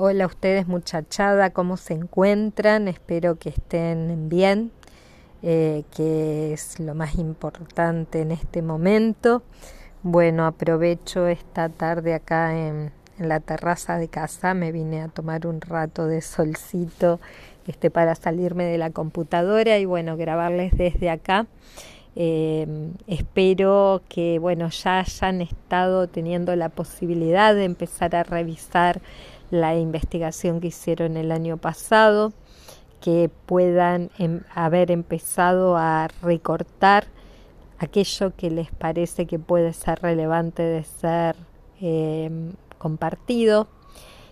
Hola a ustedes muchachada, ¿cómo se encuentran? Espero que estén bien, eh, que es lo más importante en este momento. Bueno, aprovecho esta tarde acá en, la terraza de casa, me vine a tomar un rato de solcito este, para salirme de la computadora y bueno, grabarles desde acá. Eh, espero que bueno ya hayan estado teniendo la posibilidad de empezar a revisar la investigación que hicieron el año pasado, que puedan em, haber empezado a recortar aquello que les parece que puede ser relevante de ser em, compartido.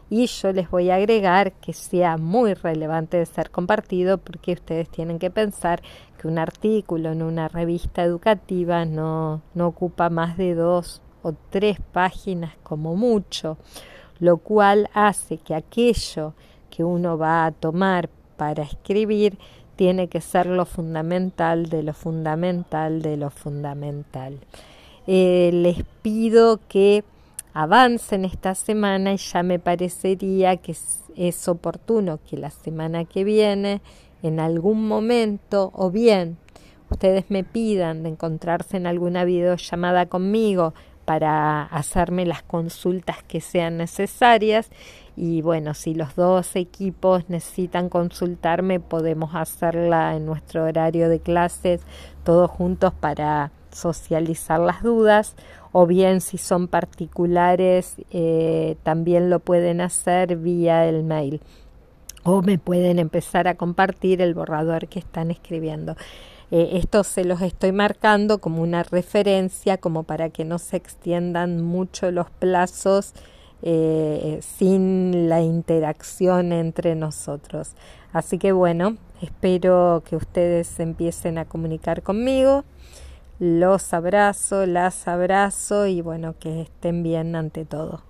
Y yo les voy a agregar que sea muy relevante de ser compartido porque ustedes tienen que pensar que un artículo en una revista educativa no, no ocupa más de dos o tres páginas como mucho lo cual hace que aquello que uno va a tomar para escribir tiene que ser lo fundamental de lo fundamental de lo fundamental. Eh, les pido que avancen esta semana y ya me parecería que es, es oportuno que la semana que viene, en algún momento, o bien ustedes me pidan de encontrarse en alguna videollamada conmigo para hacerme las consultas que sean necesarias. Y bueno, si los dos equipos necesitan consultarme, podemos hacerla en nuestro horario de clases todos juntos para socializar las dudas. O bien si son particulares eh, también lo pueden hacer vía el mail o me pueden empezar a compartir el borrador que están escribiendo. Eh, esto se los estoy marcando como una referencia, como para que no se extiendan mucho los plazos eh, sin la interacción entre nosotros. Así que bueno, espero que ustedes empiecen a comunicar conmigo. Los abrazo, las abrazo y bueno, que estén bien ante todo.